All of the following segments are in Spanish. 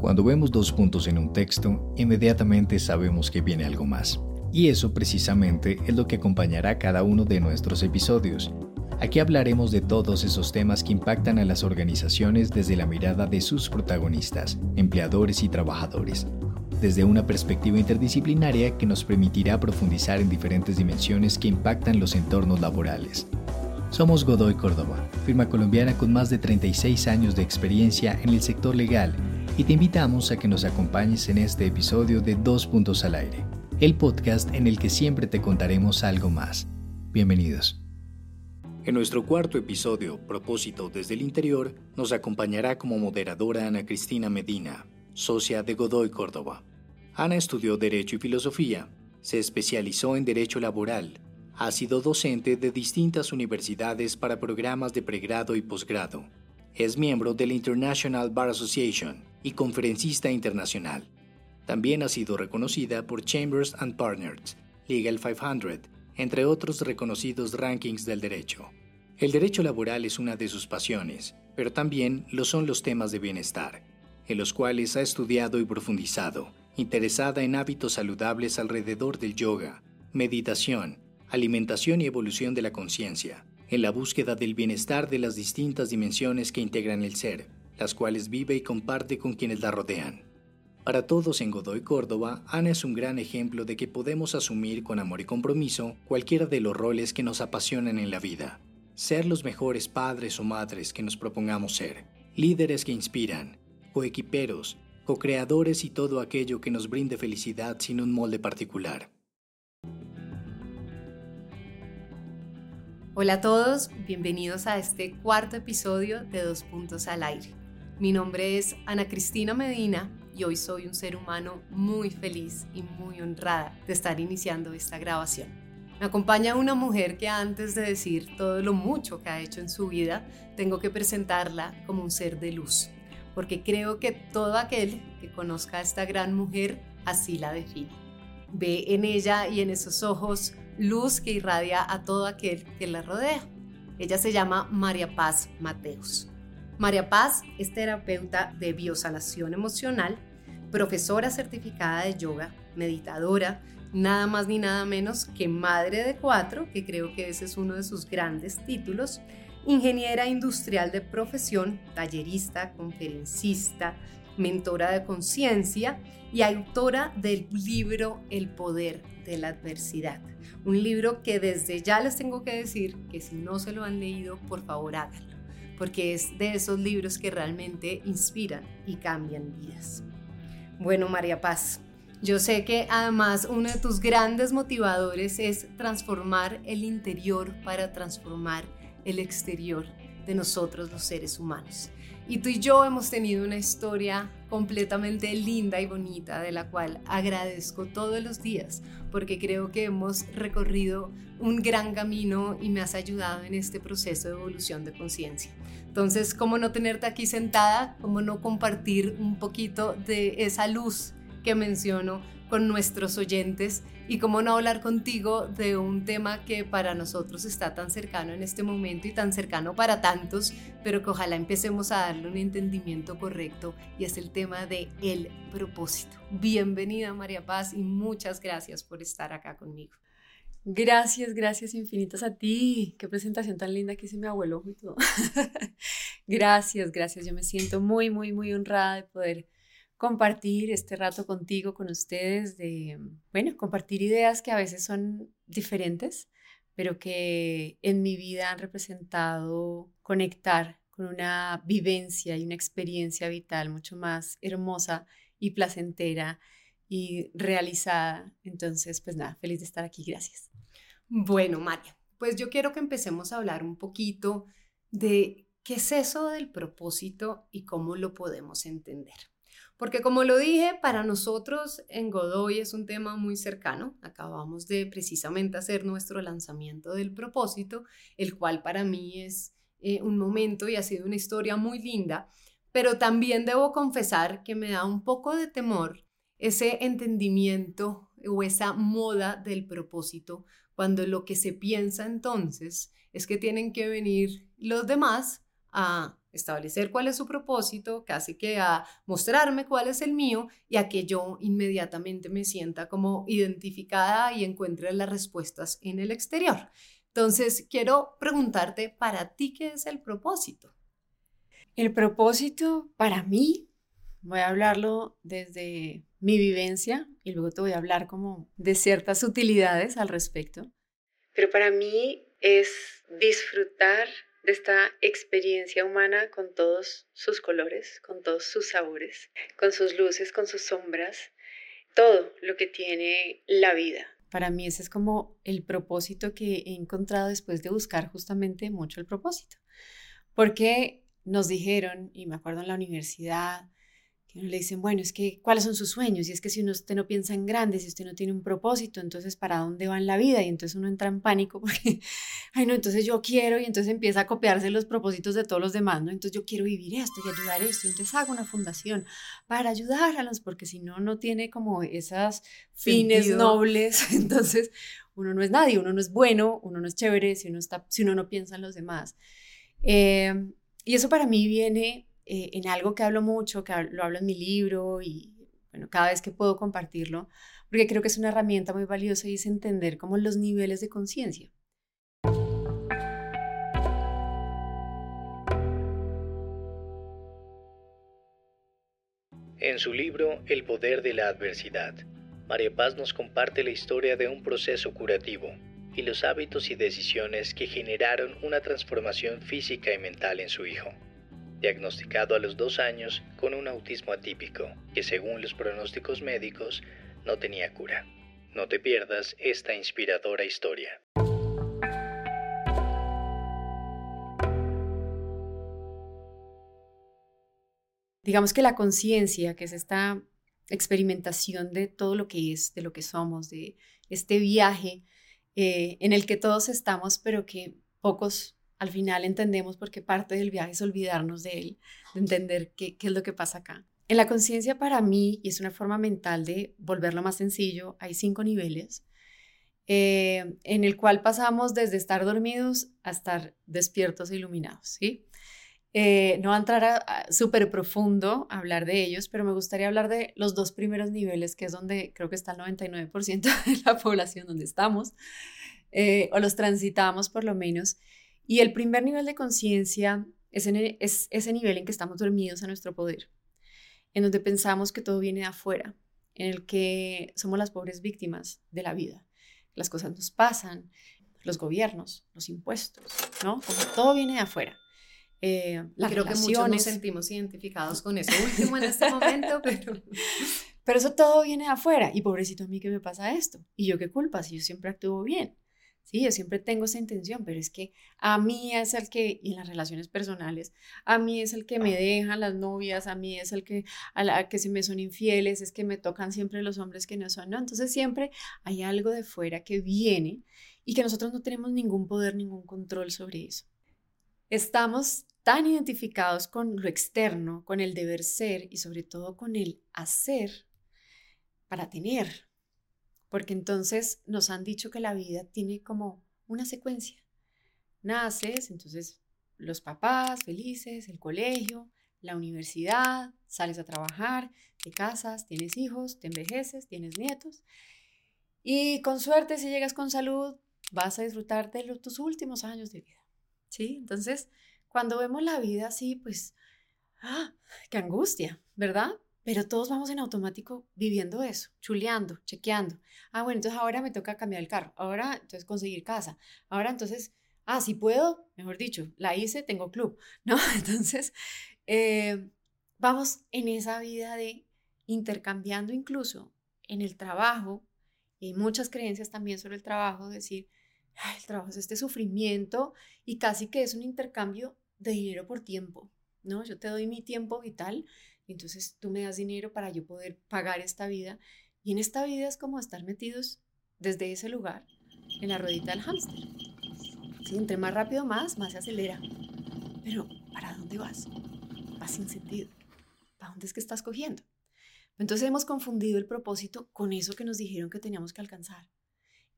Cuando vemos dos puntos en un texto, inmediatamente sabemos que viene algo más. Y eso precisamente es lo que acompañará cada uno de nuestros episodios. Aquí hablaremos de todos esos temas que impactan a las organizaciones desde la mirada de sus protagonistas, empleadores y trabajadores, desde una perspectiva interdisciplinaria que nos permitirá profundizar en diferentes dimensiones que impactan los entornos laborales. Somos Godoy Córdoba, firma colombiana con más de 36 años de experiencia en el sector legal, y te invitamos a que nos acompañes en este episodio de Dos Puntos al Aire, el podcast en el que siempre te contaremos algo más. Bienvenidos. En nuestro cuarto episodio, Propósito desde el Interior, nos acompañará como moderadora Ana Cristina Medina, socia de Godoy Córdoba. Ana estudió Derecho y Filosofía, se especializó en Derecho Laboral, ha sido docente de distintas universidades para programas de pregrado y posgrado. Es miembro de la International Bar Association y conferencista internacional. También ha sido reconocida por Chambers and Partners, Legal 500, entre otros reconocidos rankings del derecho. El derecho laboral es una de sus pasiones, pero también lo son los temas de bienestar, en los cuales ha estudiado y profundizado, interesada en hábitos saludables alrededor del yoga, meditación, alimentación y evolución de la conciencia, en la búsqueda del bienestar de las distintas dimensiones que integran el ser, las cuales vive y comparte con quienes la rodean. Para todos en Godoy Córdoba, Ana es un gran ejemplo de que podemos asumir con amor y compromiso cualquiera de los roles que nos apasionan en la vida. Ser los mejores padres o madres que nos propongamos ser, líderes que inspiran, coequiperos, co-creadores y todo aquello que nos brinde felicidad sin un molde particular. Hola a todos, bienvenidos a este cuarto episodio de Dos Puntos al Aire. Mi nombre es Ana Cristina Medina y hoy soy un ser humano muy feliz y muy honrada de estar iniciando esta grabación. Me acompaña una mujer que antes de decir todo lo mucho que ha hecho en su vida, tengo que presentarla como un ser de luz, porque creo que todo aquel que conozca a esta gran mujer así la define. Ve en ella y en esos ojos luz que irradia a todo aquel que la rodea. Ella se llama María Paz Mateos. María Paz es terapeuta de biosanación emocional, profesora certificada de yoga, meditadora, nada más ni nada menos que madre de cuatro, que creo que ese es uno de sus grandes títulos, ingeniera industrial de profesión, tallerista, conferencista, mentora de conciencia y autora del libro El poder de la adversidad. Un libro que desde ya les tengo que decir que si no se lo han leído, por favor háganlo, porque es de esos libros que realmente inspiran y cambian vidas. Bueno, María Paz, yo sé que además uno de tus grandes motivadores es transformar el interior para transformar el exterior de nosotros los seres humanos. Y tú y yo hemos tenido una historia completamente linda y bonita de la cual agradezco todos los días porque creo que hemos recorrido un gran camino y me has ayudado en este proceso de evolución de conciencia. Entonces, ¿cómo no tenerte aquí sentada? ¿Cómo no compartir un poquito de esa luz que menciono con nuestros oyentes y cómo no hablar contigo de un tema que para nosotros está tan cercano en este momento y tan cercano para tantos, pero que ojalá empecemos a darle un entendimiento correcto y es el tema de el propósito. Bienvenida María Paz y muchas gracias por estar acá conmigo. Gracias, gracias infinitas a ti. Qué presentación tan linda que hice mi abuelo y todo. gracias, gracias. Yo me siento muy, muy, muy honrada de poder compartir este rato contigo, con ustedes, de, bueno, compartir ideas que a veces son diferentes, pero que en mi vida han representado conectar con una vivencia y una experiencia vital mucho más hermosa y placentera y realizada. Entonces, pues nada, feliz de estar aquí. Gracias. Bueno, María, pues yo quiero que empecemos a hablar un poquito de qué es eso del propósito y cómo lo podemos entender. Porque como lo dije, para nosotros en Godoy es un tema muy cercano. Acabamos de precisamente hacer nuestro lanzamiento del propósito, el cual para mí es eh, un momento y ha sido una historia muy linda, pero también debo confesar que me da un poco de temor ese entendimiento o esa moda del propósito, cuando lo que se piensa entonces es que tienen que venir los demás a establecer cuál es su propósito, casi que a mostrarme cuál es el mío y a que yo inmediatamente me sienta como identificada y encuentre las respuestas en el exterior. Entonces, quiero preguntarte, para ti, ¿qué es el propósito? El propósito para mí, voy a hablarlo desde mi vivencia y luego te voy a hablar como de ciertas utilidades al respecto. Pero para mí es disfrutar de esta experiencia humana con todos sus colores, con todos sus sabores, con sus luces, con sus sombras, todo lo que tiene la vida. Para mí ese es como el propósito que he encontrado después de buscar justamente mucho el propósito. Porque nos dijeron, y me acuerdo en la universidad, le dicen, bueno, es que, ¿cuáles son sus sueños? Y es que si uno, usted no piensa en grandes, si usted no tiene un propósito, entonces, ¿para dónde va en la vida? Y entonces uno entra en pánico porque, ay, no, entonces yo quiero, y entonces empieza a copiarse los propósitos de todos los demás, ¿no? Entonces yo quiero vivir esto y ayudar esto, y entonces hago una fundación para ayudar a los, porque si no, no tiene como esas fines nobles, entonces uno no es nadie, uno no es bueno, uno no es chévere si uno, está, si uno no piensa en los demás. Eh, y eso para mí viene eh, en algo que hablo mucho, que lo hablo en mi libro y bueno, cada vez que puedo compartirlo, porque creo que es una herramienta muy valiosa y es entender como los niveles de conciencia. En su libro El poder de la adversidad, María Paz nos comparte la historia de un proceso curativo y los hábitos y decisiones que generaron una transformación física y mental en su hijo diagnosticado a los dos años con un autismo atípico, que según los pronósticos médicos no tenía cura. No te pierdas esta inspiradora historia. Digamos que la conciencia, que es esta experimentación de todo lo que es, de lo que somos, de este viaje eh, en el que todos estamos, pero que pocos al final entendemos porque parte del viaje es olvidarnos de él, de entender qué, es lo que pasa acá. En la conciencia para mí, y es una forma mental de volverlo más sencillo, hay cinco niveles eh, en el cual pasamos desde estar dormidos a estar despiertos e iluminados, ¿sí? Eh, no va a entrar súper profundo a hablar de ellos, pero me gustaría hablar de los dos primeros niveles, que es donde creo que está el 99% de la población donde estamos, eh, o los transitamos por lo menos, y el primer nivel de conciencia es, es ese nivel en que estamos dormidos a nuestro poder, en donde pensamos que todo viene de afuera, en el que somos las pobres víctimas de la vida. Las cosas nos pasan, los gobiernos, los impuestos, ¿no? Como todo viene de afuera. Eh, Creo que muchos nos sentimos identificados con eso último en este momento, pero... pero eso todo viene de afuera. Y pobrecito a mí que me pasa esto. Y yo qué culpa si yo siempre actúo bien. Sí, yo siempre tengo esa intención, pero es que a mí es el que, y en las relaciones personales, a mí es el que me dejan las novias, a mí es el que, a la que se me son infieles, es que me tocan siempre los hombres que no son, ¿no? Entonces siempre hay algo de fuera que viene y que nosotros no tenemos ningún poder, ningún control sobre eso. Estamos tan identificados con lo externo, con el deber ser y sobre todo con el hacer para tener, porque entonces nos han dicho que la vida tiene como una secuencia. Naces, entonces los papás felices, el colegio, la universidad, sales a trabajar, te casas, tienes hijos, te envejeces, tienes nietos. Y con suerte, si llegas con salud, vas a disfrutar de tus últimos años de vida. ¿Sí? Entonces, cuando vemos la vida así, pues, ¡ah! ¡Qué angustia! ¿Verdad? Pero todos vamos en automático viviendo eso, chuleando, chequeando. Ah, bueno, entonces ahora me toca cambiar el carro. Ahora, entonces conseguir casa. Ahora, entonces, ah, si puedo, mejor dicho, la hice, tengo club, ¿no? Entonces, eh, vamos en esa vida de intercambiando incluso en el trabajo, y muchas creencias también sobre el trabajo, decir, el trabajo es este sufrimiento y casi que es un intercambio de dinero por tiempo, ¿no? Yo te doy mi tiempo vital entonces tú me das dinero para yo poder pagar esta vida. Y en esta vida es como estar metidos desde ese lugar en la ruedita del hámster. ¿Sí? Entre más rápido más, más se acelera. Pero ¿para dónde vas? Vas sin sentido. ¿Para dónde es que estás cogiendo? Entonces hemos confundido el propósito con eso que nos dijeron que teníamos que alcanzar.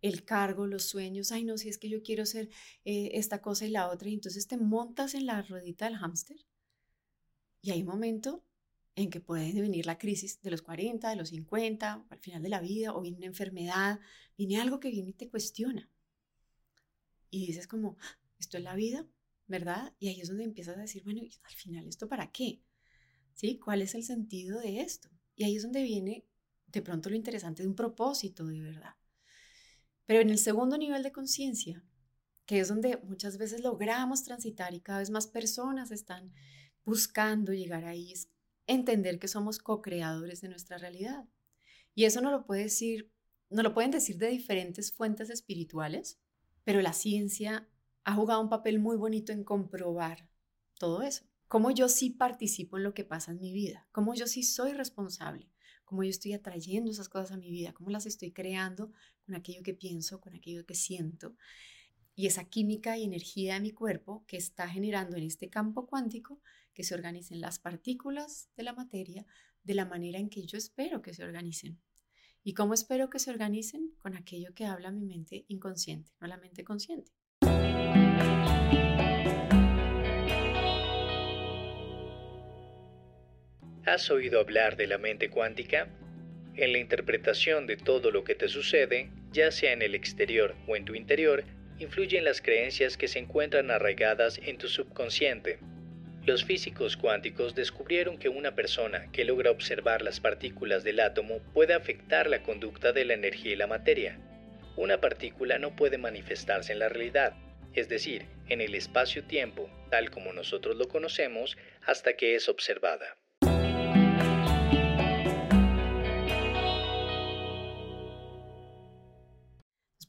El cargo, los sueños, ay no, si es que yo quiero ser eh, esta cosa y la otra, y entonces te montas en la ruedita del hámster Y hay un momento en que puede venir la crisis de los 40, de los 50, al final de la vida, o viene una enfermedad, viene algo que viene y te cuestiona. Y dices como, esto es la vida, ¿verdad? Y ahí es donde empiezas a decir, bueno, al final, ¿esto para qué? ¿Sí? ¿Cuál es el sentido de esto? Y ahí es donde viene de pronto lo interesante de un propósito de verdad. Pero en el segundo nivel de conciencia, que es donde muchas veces logramos transitar y cada vez más personas están buscando llegar ahí, es entender que somos co-creadores de nuestra realidad. Y eso no lo pueden decir de diferentes fuentes espirituales, pero la ciencia ha jugado un papel muy bonito en comprobar todo eso. Cómo yo sí participo en lo que pasa en mi vida, cómo yo sí soy responsable, cómo yo estoy atrayendo esas cosas a mi vida, cómo las estoy creando con aquello que pienso, con aquello que siento. Y esa química y energía de mi cuerpo que está generando en este campo cuántico que se organicen las partículas de la materia de la manera en que yo espero que se organicen. ¿Y cómo espero que se organicen? Con aquello que habla mi mente inconsciente, no la mente consciente. ¿Has oído hablar de la mente cuántica? En la interpretación de todo lo que te sucede, ya sea en el exterior o en tu interior, influyen las creencias que se encuentran arraigadas en tu subconsciente. Los físicos cuánticos descubrieron que una persona que logra observar las partículas del átomo puede afectar la conducta de la energía y la materia. Una partícula no puede manifestarse en la realidad, es decir, en el espacio-tiempo, tal como nosotros lo conocemos, hasta que es observada.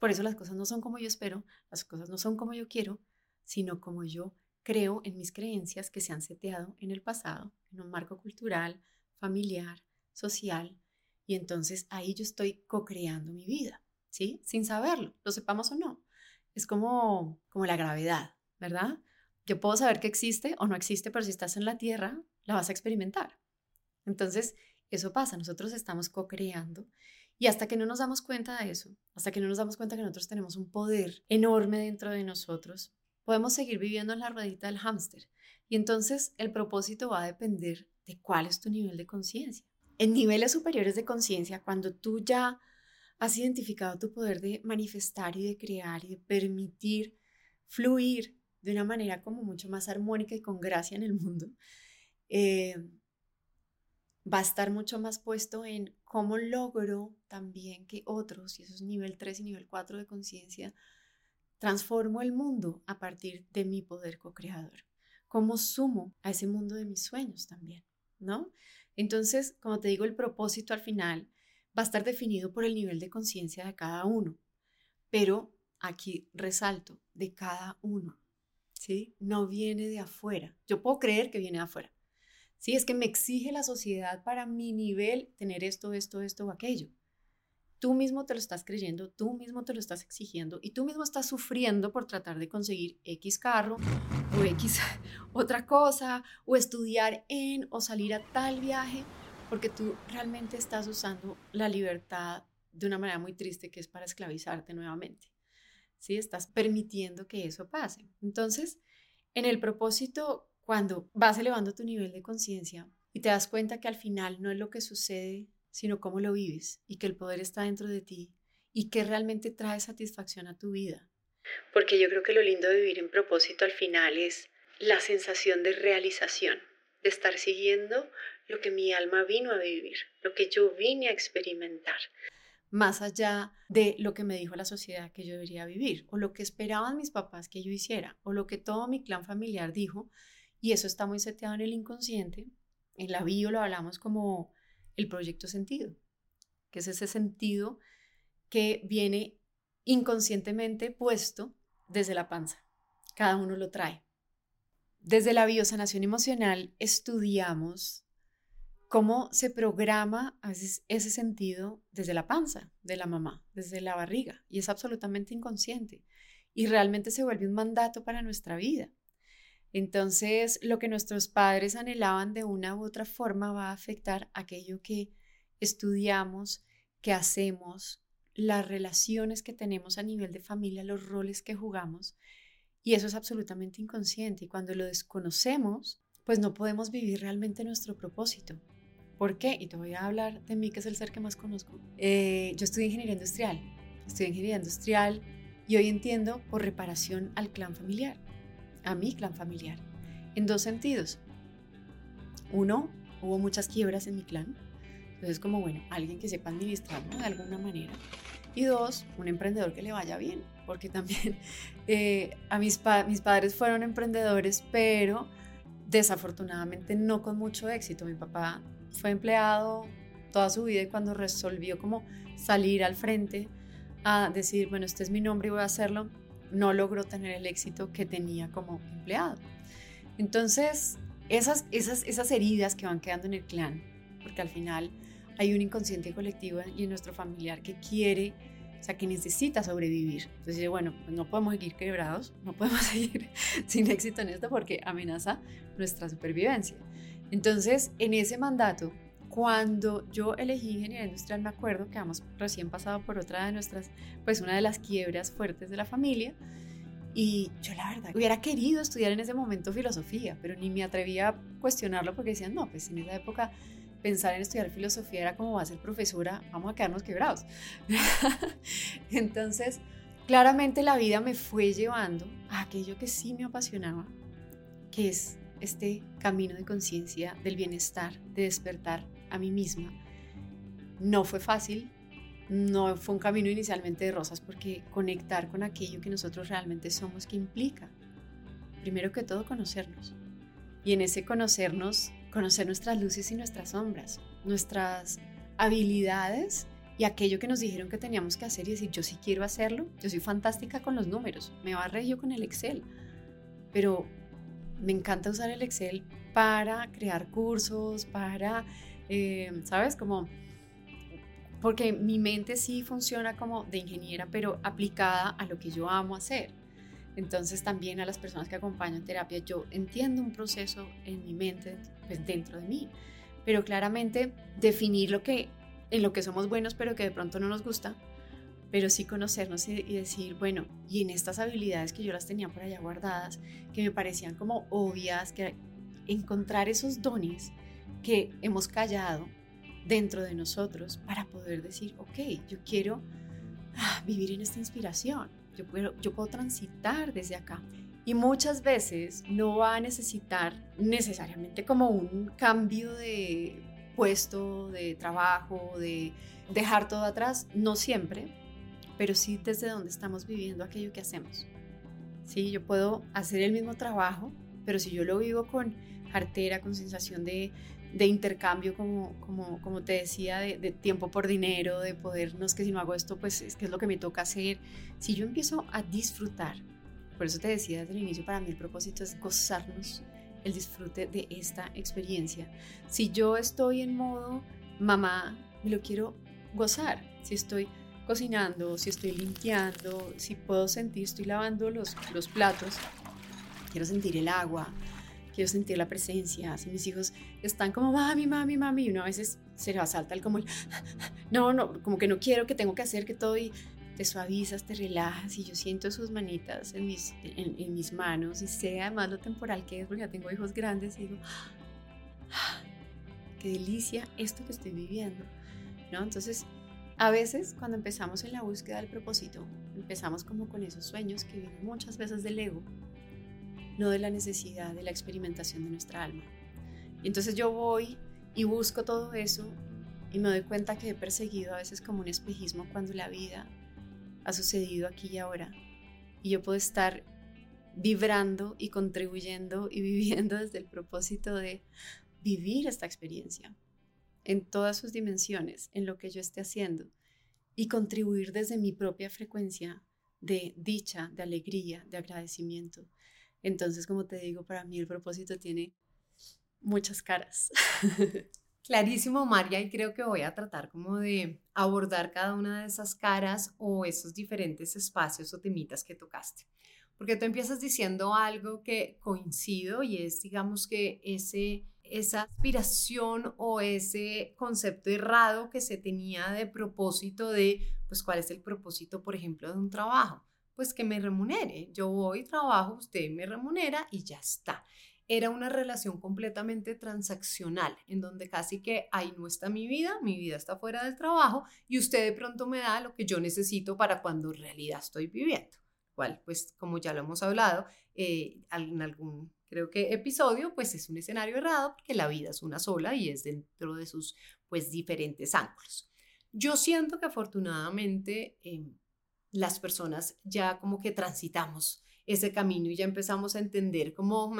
Por eso las cosas no son como yo espero, las cosas no son como yo quiero, sino como yo creo en mis creencias que se han seteado en el pasado, en un marco cultural, familiar, social, y entonces ahí yo estoy co-creando mi vida, ¿sí? Sin saberlo, lo sepamos o no. Es como, como la gravedad, ¿verdad? Yo puedo saber que existe o no existe, pero si estás en la Tierra, la vas a experimentar. Entonces, eso pasa, nosotros estamos co-creando y hasta que no nos damos cuenta de eso, hasta que no nos damos cuenta que nosotros tenemos un poder enorme dentro de nosotros, podemos seguir viviendo en la ruedita del hámster. Y entonces el propósito va a depender de cuál es tu nivel de conciencia. En niveles superiores de conciencia, cuando tú ya has identificado tu poder de manifestar y de crear y de permitir fluir de una manera como mucho más armónica y con gracia en el mundo, eh, va a estar mucho más puesto en cómo logro también que otros, y eso es nivel 3 y nivel 4 de conciencia, transformo el mundo a partir de mi poder co-creador. Cómo sumo a ese mundo de mis sueños también, ¿no? Entonces, como te digo, el propósito al final va a estar definido por el nivel de conciencia de cada uno, pero aquí resalto, de cada uno, ¿sí? No viene de afuera. Yo puedo creer que viene de afuera, ¿sí? Es que me exige la sociedad para mi nivel tener esto, esto, esto o aquello. Tú mismo te lo estás creyendo, tú mismo te lo estás exigiendo y tú mismo estás sufriendo por tratar de conseguir X carro o X otra cosa o estudiar en o salir a tal viaje porque tú realmente estás usando la libertad de una manera muy triste que es para esclavizarte nuevamente. ¿Sí? Estás permitiendo que eso pase. Entonces, en el propósito cuando vas elevando tu nivel de conciencia y te das cuenta que al final no es lo que sucede, sino cómo lo vives y que el poder está dentro de ti y que realmente trae satisfacción a tu vida. Porque yo creo que lo lindo de vivir en propósito al final es la sensación de realización, de estar siguiendo lo que mi alma vino a vivir, lo que yo vine a experimentar, más allá de lo que me dijo la sociedad que yo debería vivir, o lo que esperaban mis papás que yo hiciera, o lo que todo mi clan familiar dijo y eso está muy seteado en el inconsciente. En la bio lo hablamos como el proyecto sentido, que es ese sentido que viene inconscientemente puesto desde la panza. Cada uno lo trae. Desde la biosanación emocional estudiamos cómo se programa ese sentido desde la panza de la mamá, desde la barriga, y es absolutamente inconsciente. Y realmente se vuelve un mandato para nuestra vida. Entonces, lo que nuestros padres anhelaban de una u otra forma va a afectar aquello que estudiamos, que hacemos, las relaciones que tenemos a nivel de familia, los roles que jugamos. Y eso es absolutamente inconsciente. Y cuando lo desconocemos, pues no podemos vivir realmente nuestro propósito. ¿Por qué? Y te voy a hablar de mí, que es el ser que más conozco. Eh, yo estudié ingeniería industrial. Estudié ingeniería industrial y hoy entiendo por reparación al clan familiar, a mi clan familiar, en dos sentidos. Uno, hubo muchas quiebras en mi clan. Entonces, como bueno, alguien que sepa administrarlo de alguna manera. Y dos, un emprendedor que le vaya bien, porque también eh, a mis, mis padres fueron emprendedores, pero desafortunadamente no con mucho éxito. Mi papá fue empleado toda su vida y cuando resolvió como salir al frente a decir, bueno, este es mi nombre y voy a hacerlo, no logró tener el éxito que tenía como empleado. Entonces, esas, esas, esas heridas que van quedando en el clan, porque al final hay un inconsciente colectivo y en nuestro familiar que quiere, o sea, que necesita sobrevivir. Entonces, bueno, pues no podemos seguir quebrados, no podemos seguir sin éxito en esto porque amenaza nuestra supervivencia. Entonces, en ese mandato, cuando yo elegí ingeniería industrial, me acuerdo que hemos recién pasado por otra de nuestras, pues una de las quiebras fuertes de la familia. Y yo la verdad hubiera querido estudiar en ese momento filosofía, pero ni me atrevía a cuestionarlo porque decían, no, pues en esa época pensar en estudiar filosofía era como va a ser profesora, vamos a quedarnos quebrados. Entonces, claramente la vida me fue llevando a aquello que sí me apasionaba, que es este camino de conciencia del bienestar, de despertar a mí misma. No fue fácil, no fue un camino inicialmente de rosas porque conectar con aquello que nosotros realmente somos, que implica, primero que todo, conocernos. Y en ese conocernos, conocer nuestras luces y nuestras sombras, nuestras habilidades y aquello que nos dijeron que teníamos que hacer y decir, yo sí quiero hacerlo, yo soy fantástica con los números, me va regio con el Excel, pero me encanta usar el Excel para crear cursos, para, eh, ¿sabes? Como, porque mi mente sí funciona como de ingeniera, pero aplicada a lo que yo amo hacer. Entonces también a las personas que acompaño en terapia, yo entiendo un proceso en mi mente, pues dentro de mí, pero claramente definir lo que, en lo que somos buenos, pero que de pronto no nos gusta, pero sí conocernos y, decir, bueno, y en estas habilidades que yo las tenía por allá guardadas, que me parecían como obvias, que encontrar esos dones que hemos callado dentro de nosotros para poder decir, ok, yo quiero ah, vivir en esta inspiración, yo puedo, yo puedo transitar desde acá. Y muchas veces no va a necesitar necesariamente como un cambio de puesto, de trabajo, de dejar todo atrás, no siempre, pero sí desde donde estamos viviendo aquello que hacemos. Sí, yo puedo hacer el mismo trabajo, pero si yo lo vivo con cartera, con sensación de, de intercambio, como, como, como te decía, de, de, tiempo por dinero, de poder, no es que si no hago esto, pues es que es lo que me toca hacer. Si yo empiezo a disfrutar, por eso te decía desde el inicio, para mí el propósito es gozarnos el disfrute de esta experiencia. Si yo estoy en modo mamá, me lo quiero gozar. Si estoy cocinando, si estoy limpiando, si puedo sentir, estoy lavando los, los platos, quiero sentir el agua, quiero sentir la presencia. Si mis hijos están como mami, mami, mami, y uno a veces se le salta el como el, no, no, como que no quiero, que tengo que hacer que todo y te suavizas, te relajas y yo siento sus manitas en mis, en, en mis manos y sé además lo temporal que es porque ya tengo hijos grandes y digo, qué delicia esto que estoy viviendo, ¿no? Entonces, a veces cuando empezamos en la búsqueda del propósito, empezamos como con esos sueños que vienen muchas veces del ego, no de la necesidad de la experimentación de nuestra alma. Y entonces yo voy y busco todo eso y me doy cuenta que he perseguido a veces como un espejismo cuando la vida ha sucedido aquí y ahora. Y yo puedo estar vibrando y contribuyendo y viviendo desde el propósito de vivir esta experiencia en todas sus dimensiones, en lo que yo esté haciendo, y contribuir desde mi propia frecuencia de dicha, de alegría, de agradecimiento. Entonces, como te digo, para mí el propósito tiene muchas caras. Clarísimo, María, y creo que voy a tratar como de abordar cada una de esas caras o esos diferentes espacios o temitas que tocaste. Porque tú empiezas diciendo algo que coincido y es, digamos, que ese esa aspiración o ese concepto errado que se tenía de propósito de, pues, ¿cuál es el propósito, por ejemplo, de un trabajo? Pues que me remunere. Yo voy, trabajo, usted me remunera y ya está. era una relación completamente transaccional, en donde casi que ahí no está mi vida, mi vida está fuera del trabajo y usted de pronto me da lo que yo necesito para cuando en realidad estoy viviendo. Cual, pues como ya lo hemos hablado eh, en algún, creo que episodio, pues es un escenario errado porque la vida es una sola y es dentro de sus pues diferentes ángulos. Yo siento que afortunadamente em, las personas ya como que transitamos ese camino y ya empezamos a entender como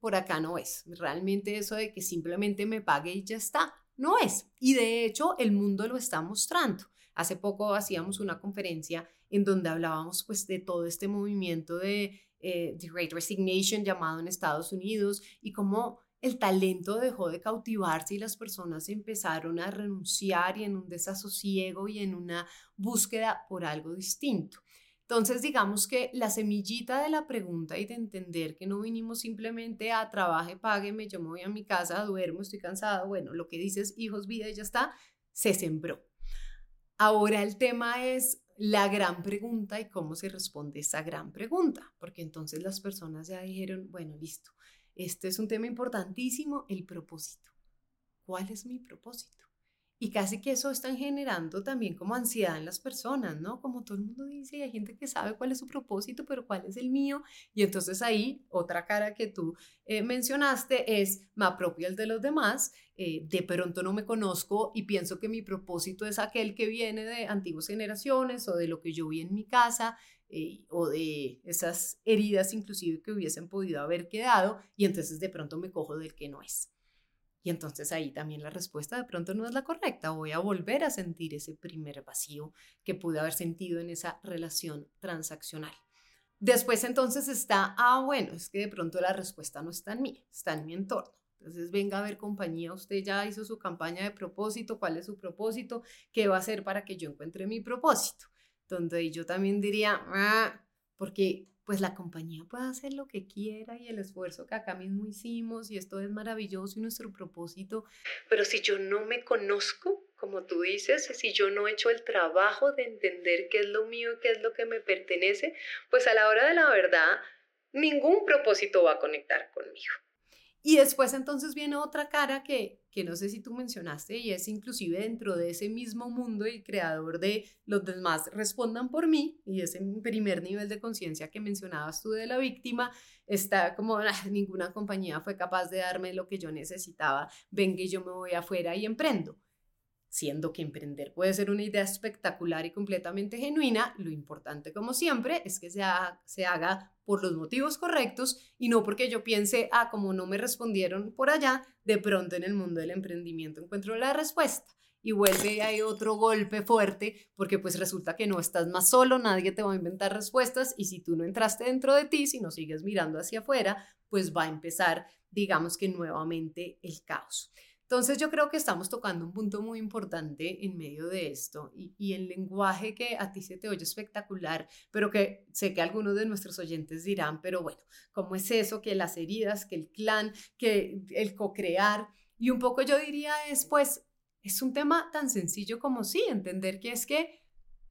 por acá no es. Realmente eso de que simplemente me pague y ya está, no es. Y de hecho el mundo lo está mostrando. Hace poco hacíamos una conferencia en donde hablábamos pues de todo este movimiento de eh, The Great Resignation llamado en Estados Unidos y cómo el talento dejó de cautivarse y las personas empezaron a renunciar y en un desasosiego y en una búsqueda por algo distinto. Entonces, digamos que la semillita de la pregunta y de entender que no vinimos simplemente a trabaje, págueme, yo me voy a mi casa, duermo, estoy cansado, bueno, lo que dices, hijos, vida y ya está, se sembró. Ahora el tema es la gran pregunta y cómo se responde esa gran pregunta, porque entonces las personas ya dijeron, bueno, listo, este es un tema importantísimo, el propósito. ¿Cuál es mi propósito? Y casi que eso están generando también como ansiedad en las personas, ¿no? Como todo el mundo dice, hay gente que sabe cuál es su propósito, pero cuál es el mío. Y entonces ahí, otra cara que tú eh, mencionaste es, me apropio el de los demás, eh, de pronto no me conozco y pienso que mi propósito es aquel que viene de antiguas generaciones o de lo que yo vi en mi casa eh, o de esas heridas inclusive que hubiesen podido haber quedado y entonces de pronto me cojo del que no es. Y entonces ahí también la respuesta de pronto no es la correcta. Voy a volver a sentir ese primer vacío que pude haber sentido en esa relación transaccional. Después entonces está, ah, bueno, es que de pronto la respuesta no está en mí, está en mi entorno. Entonces, venga a ver compañía, usted ya hizo su campaña de propósito, cuál es su propósito, qué va a hacer para que yo encuentre mi propósito. Donde yo también diría, ah, porque pues la compañía puede hacer lo que quiera y el esfuerzo que acá mismo hicimos y esto es maravilloso y nuestro propósito, pero si yo no me conozco, como tú dices, si yo no he hecho el trabajo de entender qué es lo mío qué es lo que me pertenece, pues a la hora de la verdad, ningún propósito va a conectar conmigo. Y después entonces viene otra cara que, que no sé si tú mencionaste y es inclusive dentro de ese mismo mundo el creador de los demás respondan por mí y ese primer nivel de conciencia que mencionabas tú de la víctima está como ah, ninguna compañía fue capaz de darme lo que yo necesitaba, venga y yo me voy afuera y emprendo siendo que emprender puede ser una idea espectacular y completamente genuina, lo importante como siempre es que se haga, por los motivos correctos y no porque yo piense, ah, como no me respondieron por allá, de pronto en el mundo del emprendimiento encuentro la respuesta. Y vuelve ahí otro golpe fuerte, porque pues resulta que no estás más solo, nadie te va a inventar respuestas y si tú no entraste dentro de ti, si no sigues mirando hacia afuera, pues va a empezar, digamos que nuevamente el caos. Entonces yo creo que estamos tocando un punto muy importante en medio de esto y, el lenguaje que a ti se te oye espectacular, pero que sé que algunos de nuestros oyentes dirán, pero bueno, ¿cómo es eso? Que las heridas, que el clan, que el co-crear. Y un poco yo diría es, pues, es un tema tan sencillo como sí, entender que es que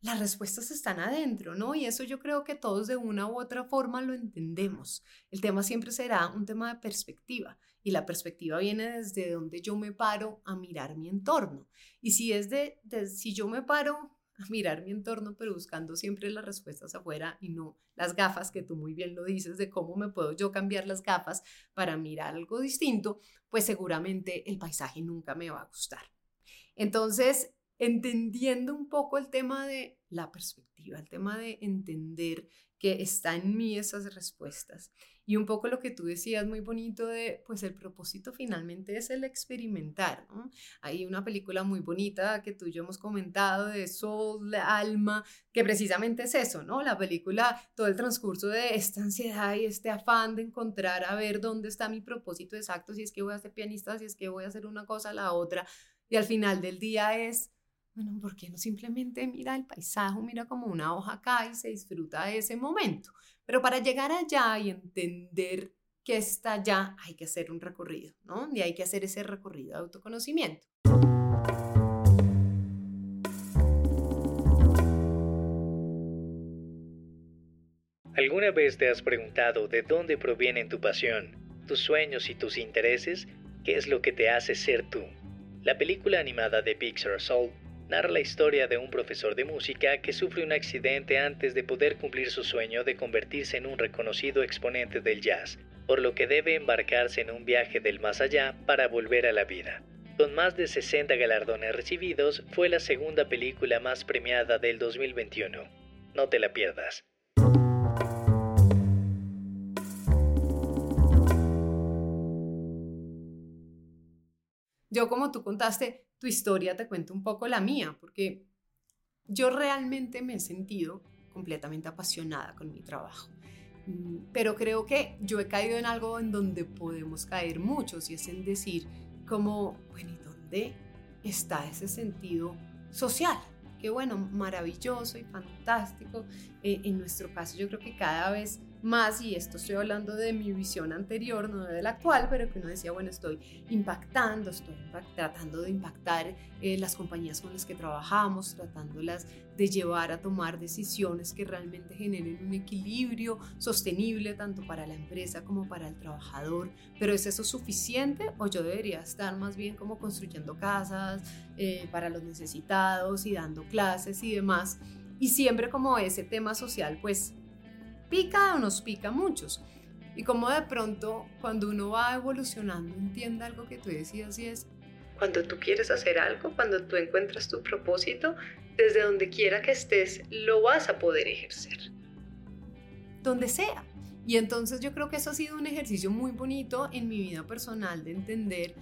las respuestas están adentro, ¿no? Y eso yo creo que todos de una u otra forma lo entendemos. El tema siempre será un tema de perspectiva y la perspectiva viene desde donde yo me paro a mirar mi entorno. Y si es de, si yo me paro a mirar mi entorno, pero buscando siempre las respuestas afuera y no las gafas, que tú muy bien lo dices, de cómo me puedo yo cambiar las gafas para mirar algo distinto, pues seguramente el paisaje nunca me va a gustar. Entonces, entendiendo un poco el tema de la perspectiva, el tema de entender que está en mí esas respuestas. Y un poco lo que tú decías muy bonito de, pues el propósito finalmente es el experimentar. Hay una película muy bonita que tú y yo hemos comentado de Soul, Alma, que precisamente es eso, ¿no? La película, todo el transcurso de esta ansiedad y este afán de encontrar a ver dónde está mi propósito exacto, si es que voy a ser pianista, si es que voy a hacer una cosa, la otra. Y al final del día es bueno, ¿por qué no simplemente mira el paisaje, mira como una hoja acá y se disfruta de ese momento? Pero para llegar allá y entender que está allá, hay que hacer un recorrido, ¿no? Y hay que hacer ese recorrido de autoconocimiento. ¿Alguna vez te has preguntado de dónde proviene tu pasión? tus sueños y tus intereses, ¿qué es lo que te hace ser tú? La película animada de Pixar Soul la historia de un profesor de música que sufre un accidente antes de poder cumplir su sueño de convertirse en un reconocido exponente del jazz, por lo que debe embarcarse en un viaje del más allá para volver a la vida. Con más de 60 galardones recibidos, fue la segunda película más premiada del 2021. No te la pierdas. Yo como tú contaste tu historia, te cuento un poco la mía, porque yo realmente me he sentido completamente apasionada con mi trabajo. Mm, pero creo que yo he caído en algo en donde podemos caer muchos y es en decir como, bueno, ¿y dónde está ese sentido social? Qué bueno, maravilloso y fantástico. Eh, en nuestro caso yo creo que cada vez más, y esto estoy hablando de mi visión anterior, no de la actual, pero que uno decía, bueno, estoy impactando, estoy tratando de impactar eh, las compañías con las que trabajamos, tratándolas de llevar a tomar decisiones que realmente generen un equilibrio sostenible tanto para la empresa como para el trabajador. Pero ¿es eso suficiente o yo debería estar más bien como construyendo casas eh, para los necesitados y dando clases y demás? Y siempre como ese tema social, pues pica o nos pica a muchos. Y como de pronto cuando uno va evolucionando entiende algo que tú decías y es, cuando tú quieres hacer algo, cuando tú encuentras tu propósito, desde donde quiera que estés, lo vas a poder ejercer. Donde sea. Y entonces yo creo que eso ha sido un ejercicio muy bonito en mi vida personal de entender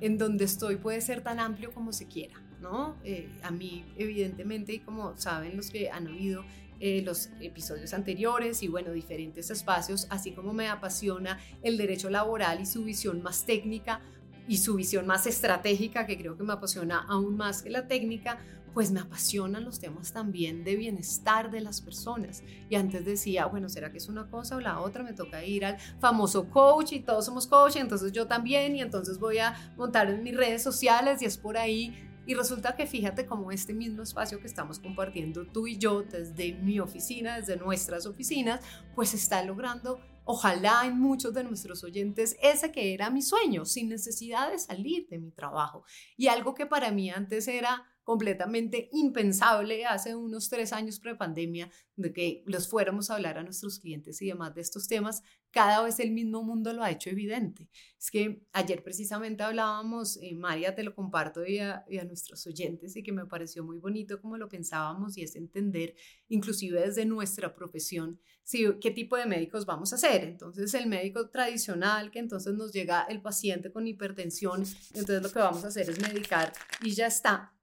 en donde estoy puede ser tan amplio como se quiera, ¿no? Eh, a mí, evidentemente, y como saben los que han oído eh, los episodios anteriores y bueno, diferentes espacios, así como me apasiona el derecho laboral y su visión más técnica y su visión más estratégica, que creo que me apasiona aún más que la técnica, pues me apasionan los temas también de bienestar de las personas. Y antes decía, bueno, ¿será que es una cosa o la otra? Me toca ir al famoso coach y todos somos coach, entonces yo también, y entonces voy a montar en mis redes sociales y es por ahí y resulta que fíjate cómo este mismo espacio que estamos compartiendo tú y yo desde mi oficina, desde nuestras oficinas, pues está logrando, ojalá en muchos de nuestros oyentes, ese que era mi sueño, sin necesidad de salir de mi trabajo. Y algo que para mí antes era completamente impensable hace unos tres años pre-pandemia de que los fuéramos a hablar a nuestros clientes y demás de estos temas, cada vez el mismo mundo lo ha hecho evidente. Es que ayer precisamente hablábamos, eh, María, te lo comparto y a, y a, nuestros oyentes y que me pareció muy bonito como lo pensábamos y es entender, inclusive desde nuestra profesión, si, qué tipo de médicos vamos a hacer. Entonces, el médico tradicional, que entonces nos llega el paciente con hipertensión, entonces lo que vamos a hacer es medicar y ya está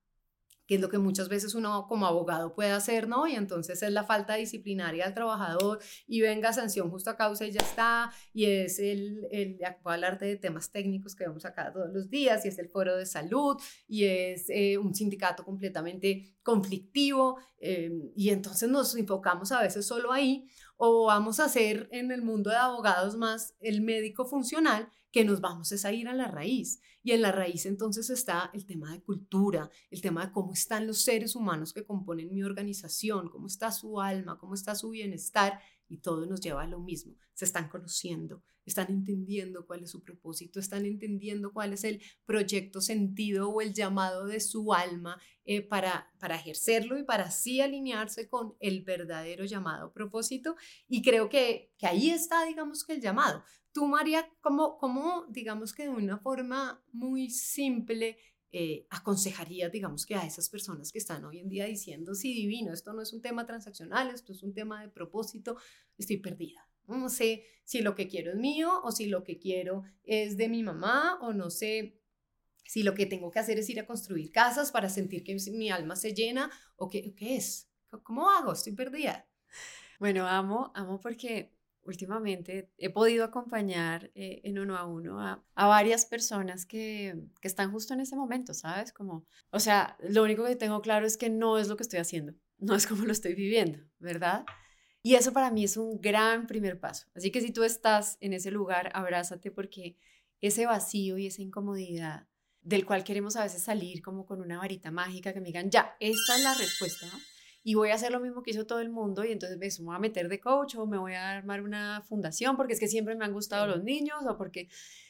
que es lo que muchas veces uno como abogado puede hacer, ¿no? Y entonces es la falta disciplinaria del trabajador y venga sanción justo a causa y ya está, y es el, el actual arte de temas técnicos que vemos acá todos los días, y es el foro de salud, y es eh, un sindicato completamente conflictivo, eh, y entonces nos enfocamos a veces solo ahí, o vamos a hacer en el mundo de abogados más el médico funcional, que nos vamos a ir a la raíz. Y en la raíz entonces está el tema de cultura, el tema de cómo están los seres humanos que componen mi organización, cómo está su alma, cómo está su bienestar, y todo nos lleva a lo mismo. Se están conociendo, están entendiendo cuál es su propósito, están entendiendo cuál es el proyecto sentido o el llamado de su alma eh, para, para ejercerlo y para así alinearse con el verdadero llamado propósito. Y creo que, que ahí está, digamos que el llamado. Tú, María, ¿cómo, cómo digamos que de una forma muy simple eh, aconsejarías, digamos que a esas personas que están hoy en día diciendo, sí, divino, esto no es un tema transaccional, esto es un tema de propósito, estoy perdida. No sé si lo que quiero es mío o si lo que quiero es de mi mamá o no sé si lo que tengo que hacer es ir a construir casas para sentir que mi alma se llena o qué, qué es. ¿Cómo hago? Estoy perdida. Bueno, amo, amo porque últimamente he podido acompañar eh, en uno a uno a, varias personas que, están justo en ese momento, ¿sabes? Como, o sea, lo único que tengo claro es que no es lo que estoy haciendo, no es como lo estoy viviendo, ¿verdad? Y eso para mí es un gran primer paso. Así que si tú estás en ese lugar, abrázate porque ese vacío y esa incomodidad del cual queremos a veces salir como con una varita mágica que me digan, ya, esta es la respuesta, ¿no? Y voy a hacer lo mismo que hizo todo el mundo y entonces me voy a meter de coach o me voy a armar una fundación porque es que siempre me han gustado los niños o porque,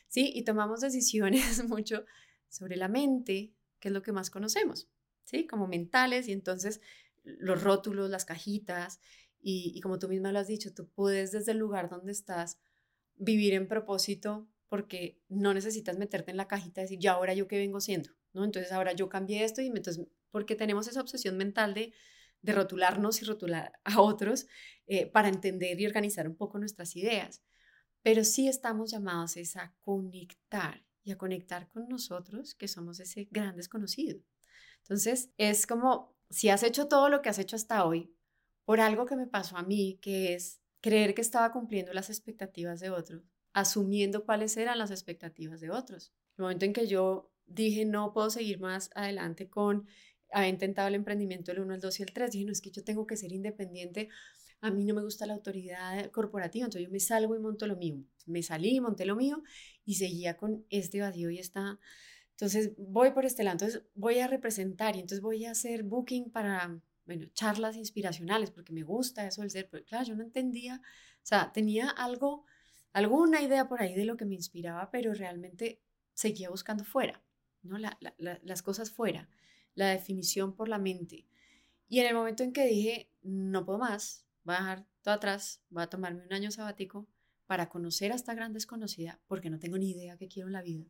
sí, y tomamos decisiones mucho sobre la mente, que es lo que más conocemos, ¿sí? Como mentales y entonces los rótulos, las cajitas y, y como tú misma lo has dicho, tú puedes desde el lugar donde estás vivir en propósito porque no necesitas meterte en la cajita y decir, ya ahora yo qué vengo siendo, ¿no? Entonces ahora yo cambié esto y entonces, porque tenemos esa obsesión mental de, de rotularnos y rotular a otros eh, para entender y organizar un poco nuestras ideas. Pero sí estamos llamados a conectar y a conectar con nosotros, que somos ese gran desconocido. Entonces, es como si has hecho todo lo que has hecho hasta hoy por algo que me pasó a mí, que es creer que estaba cumpliendo las expectativas de otros, asumiendo cuáles eran las expectativas de otros. El momento en que yo dije, no puedo seguir más adelante con, había intentado el emprendimiento el 1, el 2 y el 3, dije, no, es que yo tengo que ser independiente, a mí no me gusta la autoridad corporativa, entonces yo me salgo y monto lo mío. Me salí, monté lo mío y seguía con este vacío y esta... Entonces voy por este lado, entonces voy a representar y entonces voy a hacer booking para, bueno, charlas inspiracionales, porque me gusta eso del ser, pero claro, yo no entendía, o sea, tenía algo alguna idea por ahí de lo que me inspiraba, pero realmente seguía buscando fuera, ¿no? las cosas fuera, la definición por la mente. Y en el momento en que dije, no puedo más, voy a dejar todo atrás, voy a tomarme un año sabático para conocer a esta gran desconocida, porque no tengo ni idea qué quiero en la vida.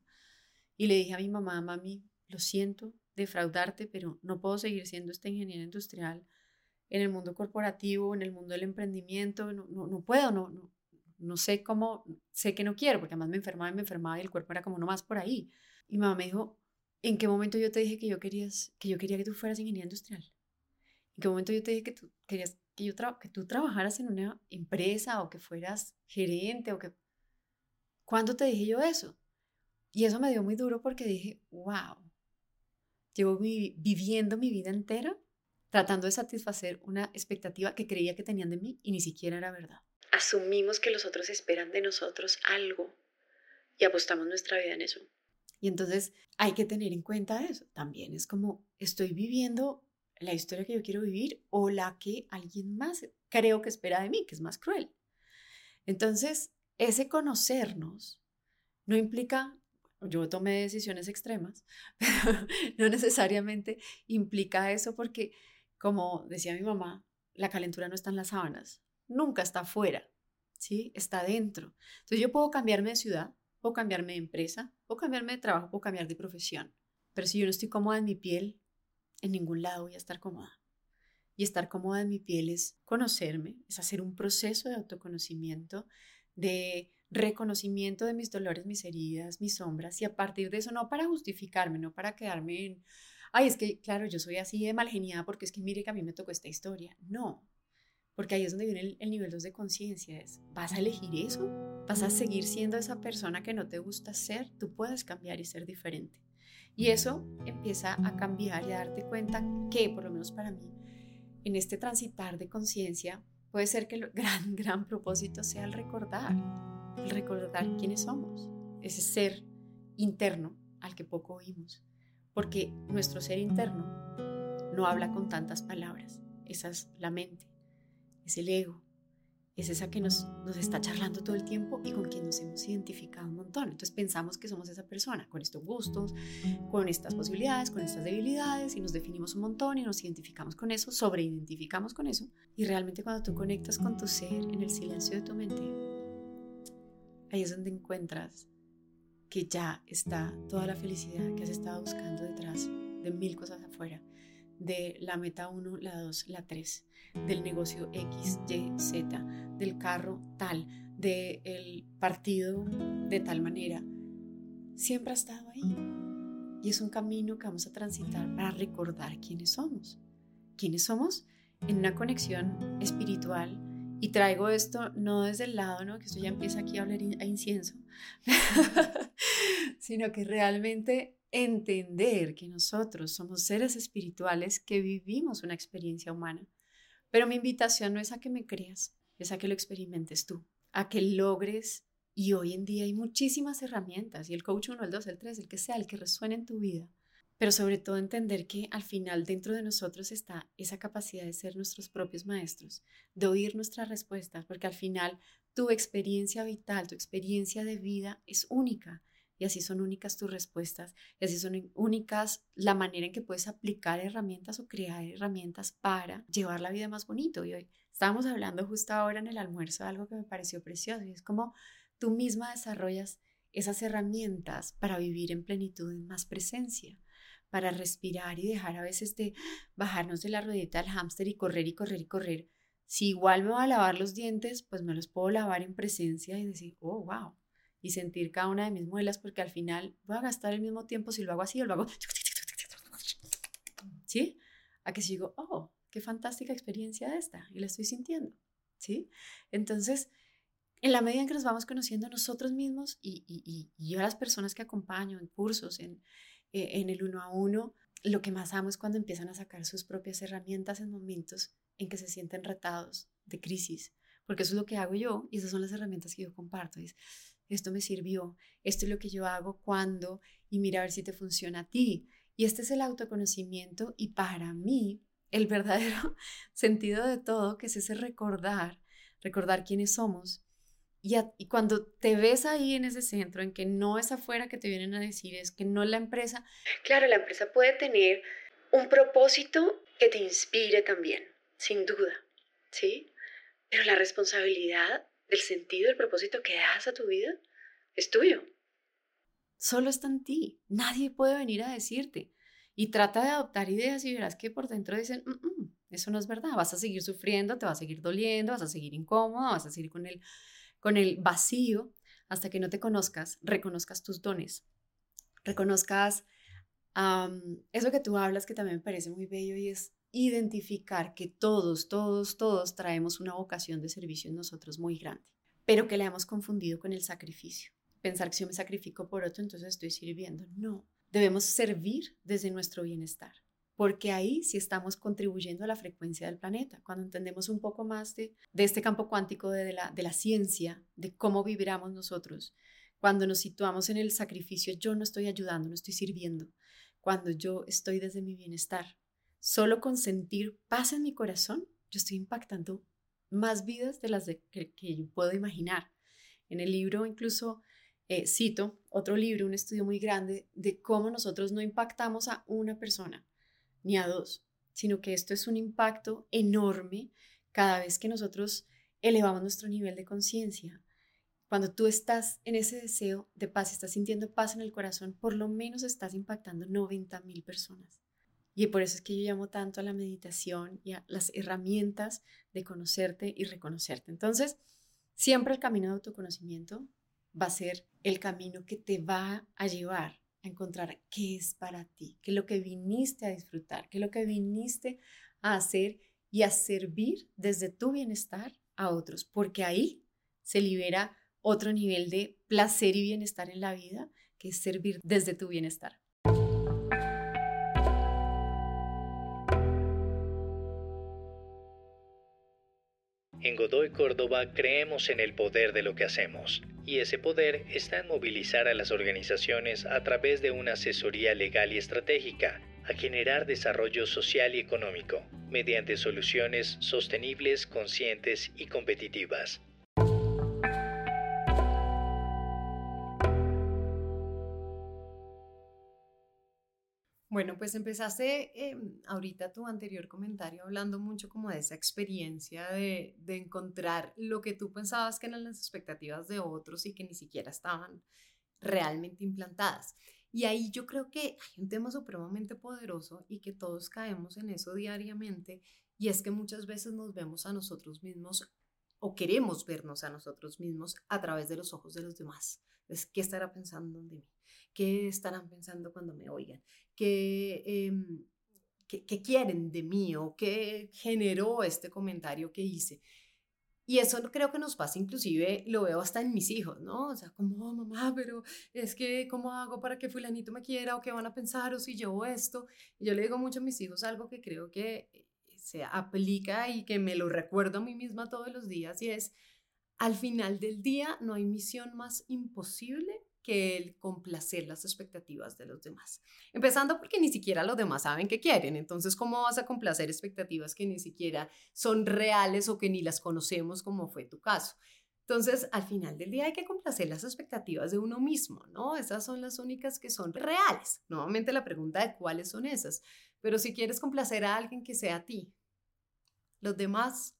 Y le dije a mi mamá, mami, lo siento defraudarte, pero no puedo seguir siendo esta ingeniera industrial en el mundo corporativo, en el mundo del emprendimiento, no, no, no puedo, no, no, no sé cómo, sé que no quiero, porque además me enfermaba y me enfermaba y el cuerpo era como no más por ahí. Y mamá me dijo, ¿en qué momento yo te dije que yo, querías, que yo quería que tú fueras ingeniera industrial? ¿En qué momento yo te dije que tú querías que, yo que tú trabajaras en una empresa o que fueras gerente o que... ¿Cuándo te dije yo eso? Y eso me dio muy duro porque dije, wow, llevo viviendo mi vida entera tratando de satisfacer una expectativa que creía que tenían de mí y ni siquiera era verdad asumimos que los otros esperan de nosotros algo y apostamos nuestra vida en eso. Y entonces hay que tener en cuenta eso. También es como, estoy viviendo la historia que yo quiero vivir o la que alguien más creo que espera de mí, que es más cruel. Entonces, ese conocernos no implica, yo tomé decisiones extremas, pero no necesariamente implica eso porque, como decía mi mamá, la calentura no está en las sábanas, nunca está afuera, ¿sí? Está dentro. Entonces yo puedo cambiarme de ciudad, puedo cambiarme de empresa, puedo cambiarme de trabajo, puedo cambiar de profesión, pero si yo no estoy cómoda en mi piel, en ningún lado voy a estar cómoda. Y estar cómoda en mi piel es conocerme, es hacer un proceso de autoconocimiento, de reconocimiento de mis dolores, mis heridas, mis sombras, y a partir de eso, no para justificarme, no para quedarme en, ay, es que, claro, yo soy así de mal geniada porque es que mire que a mí me tocó esta historia. No, porque ahí es donde viene el, nivel 2 de conciencia. Es, ¿vas a elegir eso? ¿Vas a seguir siendo esa persona que no te gusta ser? Tú puedes cambiar y ser diferente. Y eso empieza a cambiar y a darte cuenta que, por lo menos para mí, en este transitar de conciencia, puede ser que el gran, gran propósito sea el recordar, el recordar quiénes somos, ese ser interno al que poco oímos, porque nuestro ser interno no habla con tantas palabras, esa es la mente es el ego, es esa que nos, nos está charlando todo el tiempo y con quien nos hemos identificado un montón. Entonces pensamos que somos esa persona, con estos gustos, con estas posibilidades, con estas debilidades y nos definimos un montón y nos identificamos con eso, sobreidentificamos con eso. Y realmente cuando tú conectas con tu ser en el silencio de tu mente, ahí es donde encuentras que ya está toda la felicidad que has estado buscando detrás de mil cosas afuera de la meta 1, la 2, la 3, del negocio X, Y, Z, del carro tal, del partido de tal manera. Siempre ha estado ahí. Y es un camino que vamos a transitar para recordar quiénes somos. ¿Quiénes somos? En una conexión espiritual. Y traigo esto no desde el lado, ¿no? Que esto ya empieza aquí a hablar a incienso, sino que realmente entender que nosotros somos seres espirituales que vivimos una experiencia humana. Pero mi invitación no es a que me creas, es a que lo experimentes tú, a que logres. Y hoy en día hay muchísimas herramientas, y el coach 1, el 2, el 3, el que sea, el que resuene en tu vida, pero sobre todo entender que al final dentro de nosotros está esa capacidad de ser nuestros propios maestros, de oír nuestras respuestas, porque al final tu experiencia vital, tu experiencia de vida es única y así son únicas tus respuestas y así son únicas la manera en que puedes aplicar herramientas o crear herramientas para llevar la vida más bonito. Y hoy estábamos hablando justo ahora en el almuerzo de algo que me pareció precioso y es como tú misma desarrollas esas herramientas para vivir en plenitud, en más presencia, para respirar y dejar a veces de bajarnos de la ruedita del hámster y correr y correr y correr. Si igual me voy a lavar los dientes, pues me los puedo lavar en presencia y decir, oh, wow, y sentir cada una de mis muelas, porque al final voy a gastar el mismo tiempo si lo hago así o lo hago. ¿Sí? A que sigo, oh, qué fantástica experiencia esta, y la estoy sintiendo. ¿Sí? Entonces, en la medida en que nos vamos conociendo nosotros mismos y, y, y yo a las personas que acompaño en cursos, en, eh, en el uno a uno, lo que más amo es cuando empiezan a sacar sus propias herramientas en momentos en que se sienten retados de crisis, porque eso es lo que hago yo y esas son las herramientas que yo comparto. Es, esto me sirvió, esto es lo que yo hago cuando y mira a ver si te funciona a ti. Y este es el autoconocimiento y para mí el verdadero sentido de todo, que es ese recordar, recordar quiénes somos. Y, y, cuando te ves ahí en ese centro, en que no es afuera que te vienen a decir, es que no la empresa. Claro, la empresa puede tener un propósito que te inspire también, sin duda, ¿sí? Pero la responsabilidad el sentido, el propósito que das a tu vida es tuyo. Solo está en ti. Nadie puede venir a decirte. Y trata de adoptar ideas y verás que por dentro dicen, mm, mm, eso no es verdad. Vas a seguir sufriendo, te va a seguir doliendo, vas a seguir incómodo, vas a seguir con el, con el vacío hasta que no te conozcas, reconozcas tus dones, reconozcas eso que tú hablas que también me parece muy bello y es identificar que todos, todos, todos traemos una vocación de servicio en nosotros muy grande, pero que la hemos confundido con el sacrificio. Pensar que si yo me sacrifico por otro, entonces estoy sirviendo. No, debemos servir desde nuestro bienestar, porque ahí sí estamos contribuyendo a la frecuencia del planeta. Cuando entendemos un poco más de, este campo cuántico de la, de la ciencia, de cómo vibramos nosotros, cuando nos situamos en el sacrificio, yo no estoy ayudando, no estoy sirviendo. Cuando yo estoy desde mi bienestar, solo con sentir paz en mi corazón, yo estoy impactando más vidas de las que, yo puedo imaginar. En el libro incluso eh, cito otro libro, un estudio muy grande de cómo nosotros no impactamos a una persona ni a dos, sino que esto es un impacto enorme cada vez que nosotros elevamos nuestro nivel de conciencia. Cuando tú estás en ese deseo de paz, estás sintiendo paz en el corazón, por lo menos estás impactando 90 mil personas. Y por eso es que yo llamo tanto a la meditación y a las herramientas de conocerte y reconocerte. Entonces, siempre el camino de autoconocimiento va a ser el camino que te va a llevar a encontrar qué es para ti, qué es lo que viniste a disfrutar, qué es lo que viniste a hacer y a servir desde tu bienestar a otros, porque ahí se libera otro nivel de placer y bienestar en la vida, que es servir desde tu bienestar. Godoy Córdoba creemos en el poder de lo que hacemos, y ese poder está en movilizar a las organizaciones a través de una asesoría legal y estratégica, a generar desarrollo social y económico, mediante soluciones sostenibles, conscientes y competitivas. Bueno, pues empezaste em, ahorita tu anterior comentario hablando mucho como de esa experiencia de, de, encontrar lo que tú pensabas que eran las expectativas de otros y que ni siquiera estaban realmente implantadas. Y ahí yo creo que hay un tema supremamente poderoso y que todos caemos en eso diariamente y es que muchas veces nos vemos a nosotros mismos o queremos vernos a nosotros mismos a través de los ojos de los demás. Es, ¿Qué estará pensando de mí? ¿Qué estarán pensando cuando me oigan? ¿Qué, qué, quieren de mí o qué generó este comentario que hice? Y eso creo que nos pasa, inclusive lo veo hasta en mis hijos, ¿no? O sea, como, oh, mamá, pero es que, ¿cómo hago para que fulanito me quiera o qué van a pensar o si llevo esto? Yo le digo mucho a mis hijos algo que creo que se aplica y que me lo recuerdo a mí misma todos los días y es, al final del día no hay misión más imposible que el complacer las expectativas de los demás. Empezando porque ni siquiera los demás saben qué quieren. Entonces, ¿cómo vas a complacer expectativas que ni siquiera son reales o que ni las conocemos como fue tu caso? Entonces, al final del día hay que complacer las expectativas de uno mismo, ¿no? Esas son las únicas que son reales. Nuevamente la pregunta de cuáles son esas. Pero si quieres complacer a alguien que sea a ti, los demás,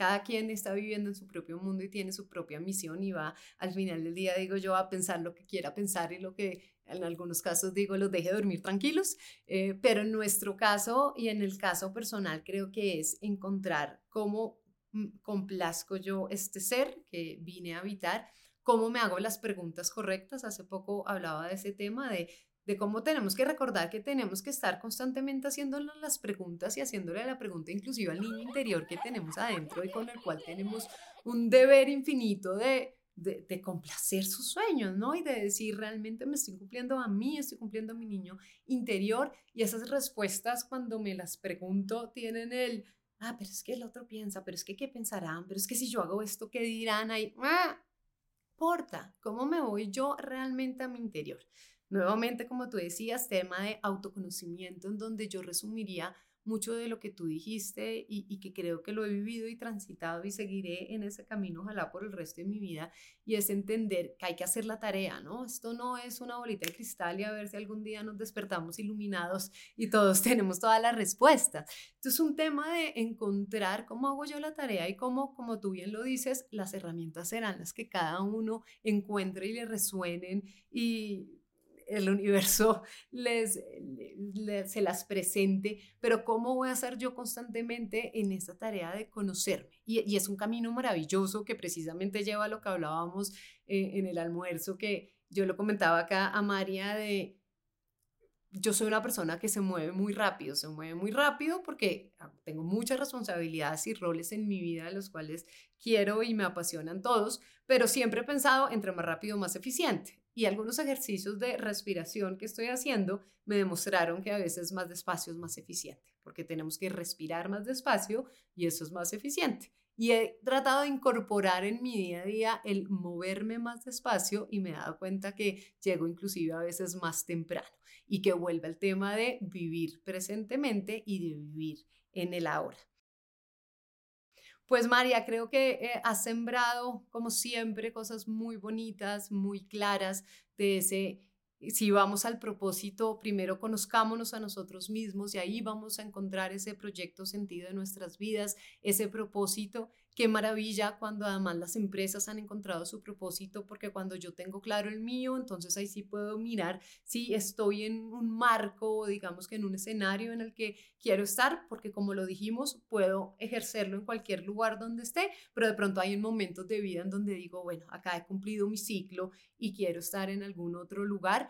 cada quien está viviendo en su propio mundo y tiene su propia misión y va al final del día, digo yo, a pensar lo que quiera pensar y lo que en algunos casos digo, los deje dormir tranquilos. Eh, pero en nuestro caso y en el caso personal creo que es encontrar cómo Mm, complazco yo este ser que vine a habitar, cómo me hago las preguntas correctas. Hace poco hablaba de ese tema de, de cómo tenemos que recordar que tenemos que estar constantemente haciéndole las preguntas y haciéndole la pregunta inclusive al niño interior que tenemos adentro y con el cual tenemos un deber infinito de, de, de, complacer sus sueños, ¿no? Y de decir, realmente me estoy cumpliendo a mí, estoy cumpliendo a mi niño interior. Y esas respuestas, cuando me las pregunto, tienen el, ah, pero es que el otro piensa, pero es que qué pensarán, pero es que si yo hago esto, ¿qué dirán ahí? ¡Ah! Importa, ¿cómo me voy yo realmente a mi interior? Nuevamente, como tú decías, tema de autoconocimiento en donde yo resumiría mucho de lo que tú dijiste y, que creo que lo he vivido y transitado y seguiré en ese camino, ojalá por el resto de mi vida, y es entender que hay que hacer la tarea, ¿no? Esto no es una bolita de cristal y a ver si algún día nos despertamos iluminados y todos tenemos todas las respuestas. Esto es un tema de encontrar cómo hago yo la tarea y cómo, como tú bien lo dices, las herramientas serán las que cada uno encuentre y le resuenen y el universo les, se las presente, pero ¿cómo voy a hacer yo constantemente en esta tarea de conocerme? Y, es un camino maravilloso que precisamente lleva a lo que hablábamos eh, en el almuerzo, que yo lo comentaba acá a María de... Yo soy una persona que se mueve muy rápido, se mueve muy rápido porque ah, tengo muchas responsabilidades y roles en mi vida, los cuales quiero y me apasionan todos, pero siempre he pensado entre más rápido, más eficiente y algunos ejercicios de respiración que estoy haciendo me demostraron que a veces más despacio es más eficiente, porque tenemos que respirar más despacio y eso es más eficiente. Y he tratado de incorporar en mi día a día el moverme más despacio y me he dado cuenta que llego inclusive a veces más temprano y que vuelve al tema de vivir presentemente y de vivir en el ahora. Pues María, creo que eh, has sembrado, como siempre, cosas muy bonitas, muy claras de ese si vamos al propósito, primero conozcámonos a nosotros mismos y ahí vamos a encontrar ese proyecto sentido de nuestras vidas, ese propósito. Qué maravilla cuando además las empresas han encontrado su propósito, porque cuando yo tengo claro el mío, entonces ahí sí puedo mirar si estoy en un marco, digamos que en un escenario en el que quiero estar, porque como lo dijimos, puedo ejercerlo en cualquier lugar donde esté, pero de pronto hay momentos de vida en donde digo, bueno, acá he cumplido mi ciclo y quiero estar en algún otro lugar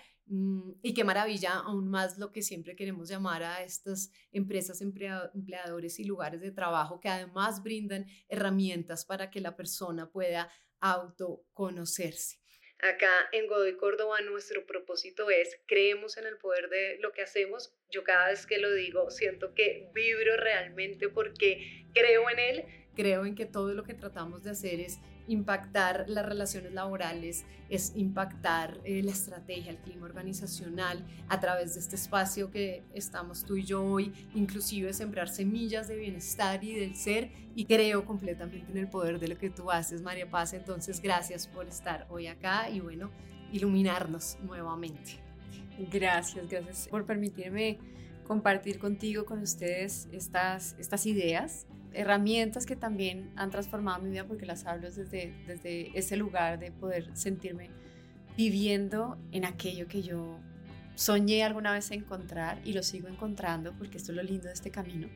y qué maravilla, aún más lo que siempre queremos llamar a estas empresas, empleadores y lugares de trabajo que además brindan herramientas para que la persona pueda autoconocerse. Acá en Godoy Córdoba nuestro propósito es, creemos en el poder de lo que hacemos. Yo cada vez que lo digo siento que vibro realmente porque creo en él, creo en que todo lo que tratamos de hacer es impactar las relaciones laborales, es impactar eh, la estrategia, el clima organizacional a través de este espacio que estamos tú y yo hoy, inclusive sembrar semillas de bienestar y del ser y creo completamente en el poder de lo que tú haces, María Paz. Entonces, gracias por estar hoy acá y bueno, iluminarnos nuevamente. Gracias, gracias por permitirme compartir contigo, con ustedes, estas, estas ideas herramientas que también han transformado mi vida porque las hablo desde, desde ese lugar de poder sentirme viviendo en aquello que yo soñé alguna vez encontrar y lo sigo encontrando porque esto es lo lindo de este camino.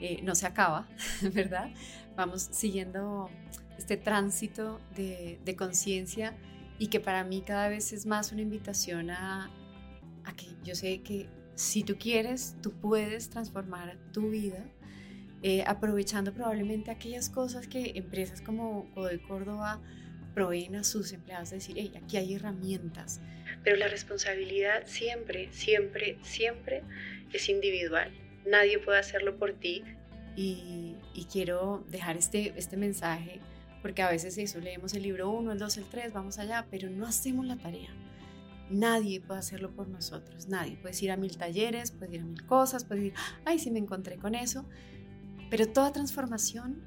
Eh, no se acaba, ¿verdad? Vamos siguiendo este tránsito de, de conciencia y que para mí cada vez es más una invitación a, a que yo sé que si tú quieres, tú puedes transformar tu vida eh, aprovechando probablemente aquellas cosas que empresas como Godoy Córdoba proveen a sus empleados, de decir, hey, aquí hay herramientas. Pero la responsabilidad siempre, siempre, siempre es individual. Nadie puede hacerlo por ti. Y, quiero dejar este, este mensaje, porque a veces eso, leemos el libro 1, el 2, el 3, vamos allá, pero no hacemos la tarea. Nadie puede hacerlo por nosotros, nadie. Puedes ir a mil talleres, puedes ir a mil cosas, puedes ir, ay, sí me encontré con eso. Pero toda transformación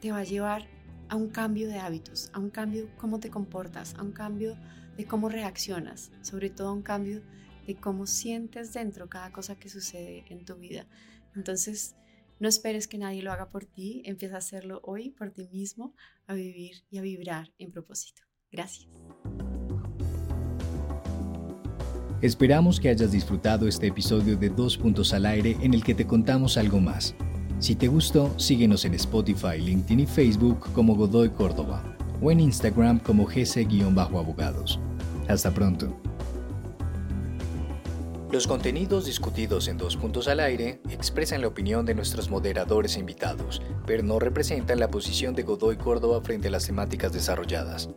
te va a llevar a un cambio de hábitos, a un cambio de cómo te comportas, a un cambio de cómo reaccionas, sobre todo a un cambio de cómo sientes dentro cada cosa que sucede en tu vida. Entonces, no esperes que nadie lo haga por ti, empieza a hacerlo hoy por ti mismo, a vivir y a vibrar en propósito. Gracias. Esperamos que hayas disfrutado este episodio de Dos Puntos al Aire en el que te contamos algo más. Si te gustó, síguenos en Spotify, LinkedIn y Facebook como Godoy Córdoba o en Instagram como gc-abogados. Hasta pronto. Los contenidos discutidos en Dos Puntos al Aire expresan la opinión de nuestros moderadores e invitados, pero no representan la posición de Godoy Córdoba frente a las temáticas desarrolladas.